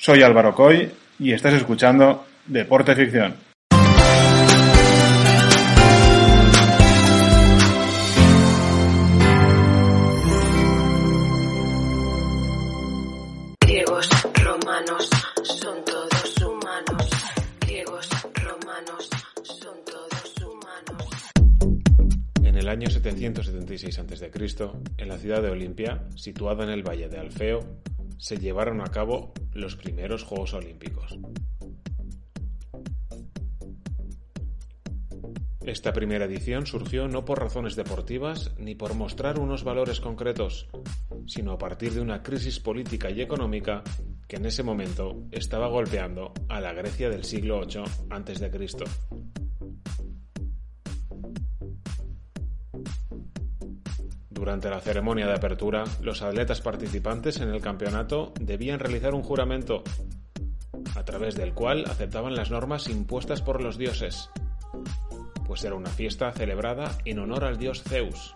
Soy Álvaro Coy y estás escuchando Deporte Ficción. Griegos, romanos, son todos humanos. Griegos, romanos, son todos humanos. En el año 776 a.C., en la ciudad de Olimpia, situada en el valle de Alfeo, se llevaron a cabo los primeros Juegos Olímpicos. Esta primera edición surgió no por razones deportivas ni por mostrar unos valores concretos, sino a partir de una crisis política y económica que en ese momento estaba golpeando a la Grecia del siglo VIII a.C. Durante la ceremonia de apertura, los atletas participantes en el campeonato debían realizar un juramento, a través del cual aceptaban las normas impuestas por los dioses, pues era una fiesta celebrada en honor al dios Zeus.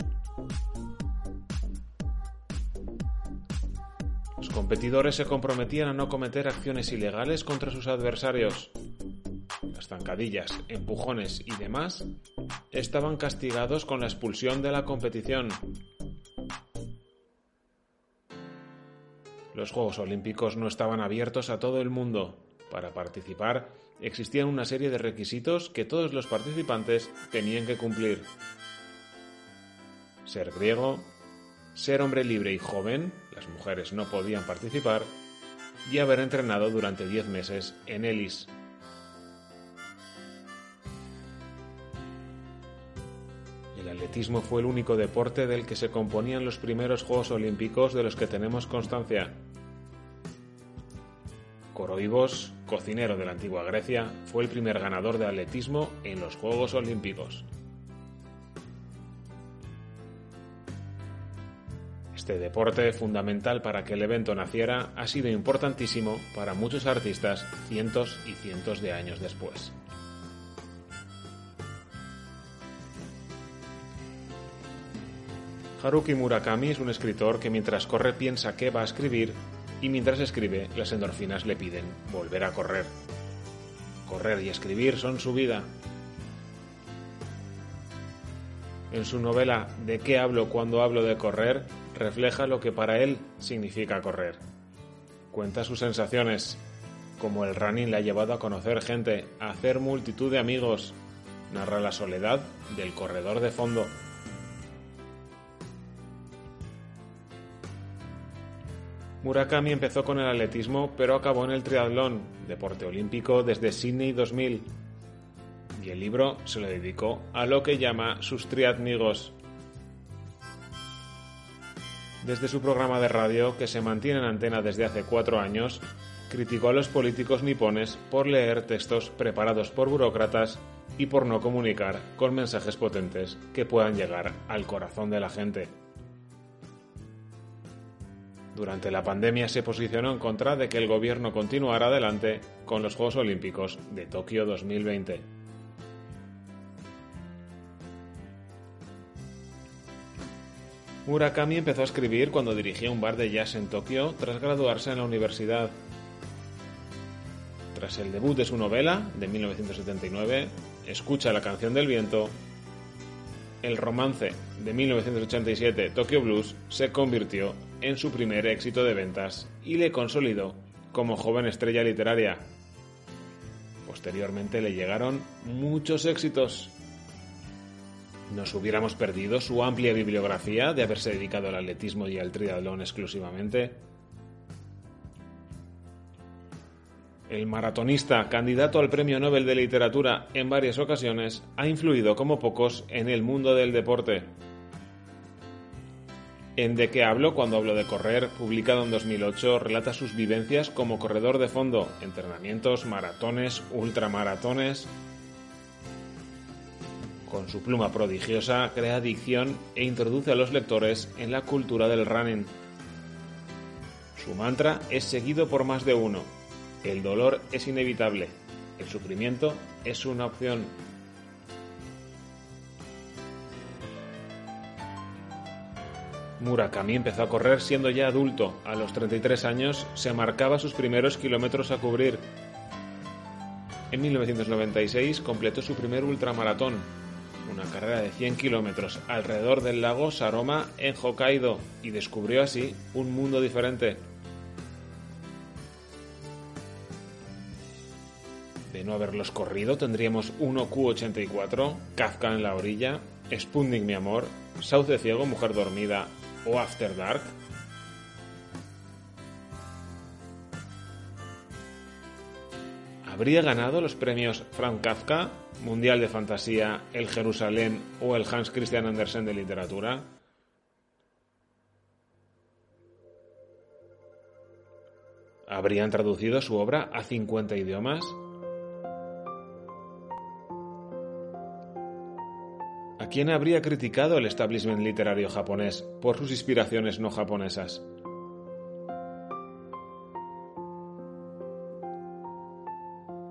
Los competidores se comprometían a no cometer acciones ilegales contra sus adversarios. Las zancadillas, empujones y demás estaban castigados con la expulsión de la competición. Los Juegos Olímpicos no estaban abiertos a todo el mundo. Para participar existían una serie de requisitos que todos los participantes tenían que cumplir. Ser griego, ser hombre libre y joven, las mujeres no podían participar, y haber entrenado durante 10 meses en Elis. Atletismo fue el único deporte del que se componían los primeros Juegos Olímpicos de los que tenemos constancia. Coroibos, cocinero de la antigua Grecia, fue el primer ganador de atletismo en los Juegos Olímpicos. Este deporte, fundamental para que el evento naciera, ha sido importantísimo para muchos artistas cientos y cientos de años después. Haruki Murakami es un escritor que mientras corre piensa qué va a escribir y mientras escribe las endorfinas le piden volver a correr. Correr y escribir son su vida. En su novela ¿De qué hablo cuando hablo de correr? refleja lo que para él significa correr. Cuenta sus sensaciones, como el running le ha llevado a conocer gente, a hacer multitud de amigos. Narra la soledad del corredor de fondo. Murakami empezó con el atletismo, pero acabó en el triatlón, deporte olímpico desde Sydney 2000. Y el libro se lo dedicó a lo que llama sus triatmigos. Desde su programa de radio, que se mantiene en antena desde hace cuatro años, criticó a los políticos nipones por leer textos preparados por burócratas y por no comunicar con mensajes potentes que puedan llegar al corazón de la gente. Durante la pandemia se posicionó en contra de que el gobierno continuara adelante con los Juegos Olímpicos de Tokio 2020. Murakami empezó a escribir cuando dirigía un bar de jazz en Tokio tras graduarse en la universidad. Tras el debut de su novela, de 1979, Escucha la canción del viento, el romance de 1987, Tokyo Blues, se convirtió en su primer éxito de ventas y le consolidó como joven estrella literaria. Posteriormente le llegaron muchos éxitos. Nos hubiéramos perdido su amplia bibliografía de haberse dedicado al atletismo y al triatlón exclusivamente. El maratonista, candidato al Premio Nobel de Literatura en varias ocasiones, ha influido como pocos en el mundo del deporte. En De qué hablo cuando hablo de correr, publicado en 2008, relata sus vivencias como corredor de fondo, entrenamientos, maratones, ultramaratones. Con su pluma prodigiosa crea adicción e introduce a los lectores en la cultura del running. Su mantra es seguido por más de uno. El dolor es inevitable. El sufrimiento es una opción. Murakami empezó a correr siendo ya adulto. A los 33 años se marcaba sus primeros kilómetros a cubrir. En 1996 completó su primer ultramaratón, una carrera de 100 kilómetros alrededor del lago Saroma en Hokkaido, y descubrió así un mundo diferente. De no haberlos corrido tendríamos 1Q84, Kafka en la orilla, Sputnik mi amor, Sauce ciego, mujer dormida o After Dark. ¿Habría ganado los premios Frank Kafka, Mundial de Fantasía, el Jerusalén o el Hans Christian Andersen de Literatura? ¿Habrían traducido su obra a 50 idiomas? ¿A quién habría criticado el establishment literario japonés por sus inspiraciones no japonesas?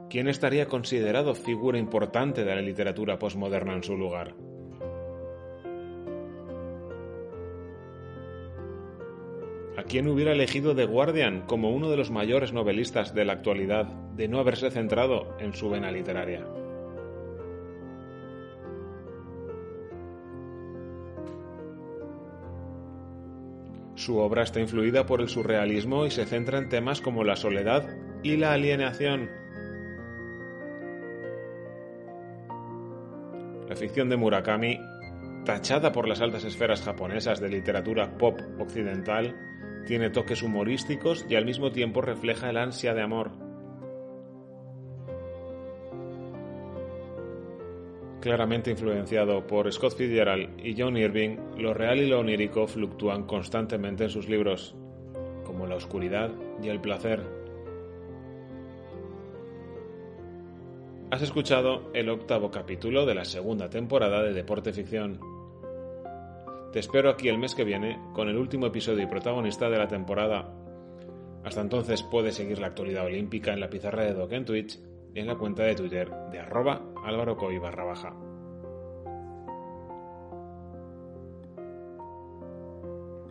¿Quién estaría considerado figura importante de la literatura postmoderna en su lugar? ¿A quién hubiera elegido The Guardian como uno de los mayores novelistas de la actualidad de no haberse centrado en su vena literaria? Su obra está influida por el surrealismo y se centra en temas como la soledad y la alienación. La ficción de Murakami, tachada por las altas esferas japonesas de literatura pop occidental, tiene toques humorísticos y al mismo tiempo refleja el ansia de amor. Claramente influenciado por Scott Fitzgerald y John Irving, lo real y lo onírico fluctúan constantemente en sus libros, como la oscuridad y el placer. Has escuchado el octavo capítulo de la segunda temporada de Deporte Ficción. Te espero aquí el mes que viene con el último episodio y protagonista de la temporada. Hasta entonces puedes seguir la actualidad olímpica en la pizarra de Doc en Twitch y en la cuenta de Twitter de arroba Álvaro Coy barra baja.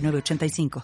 906985.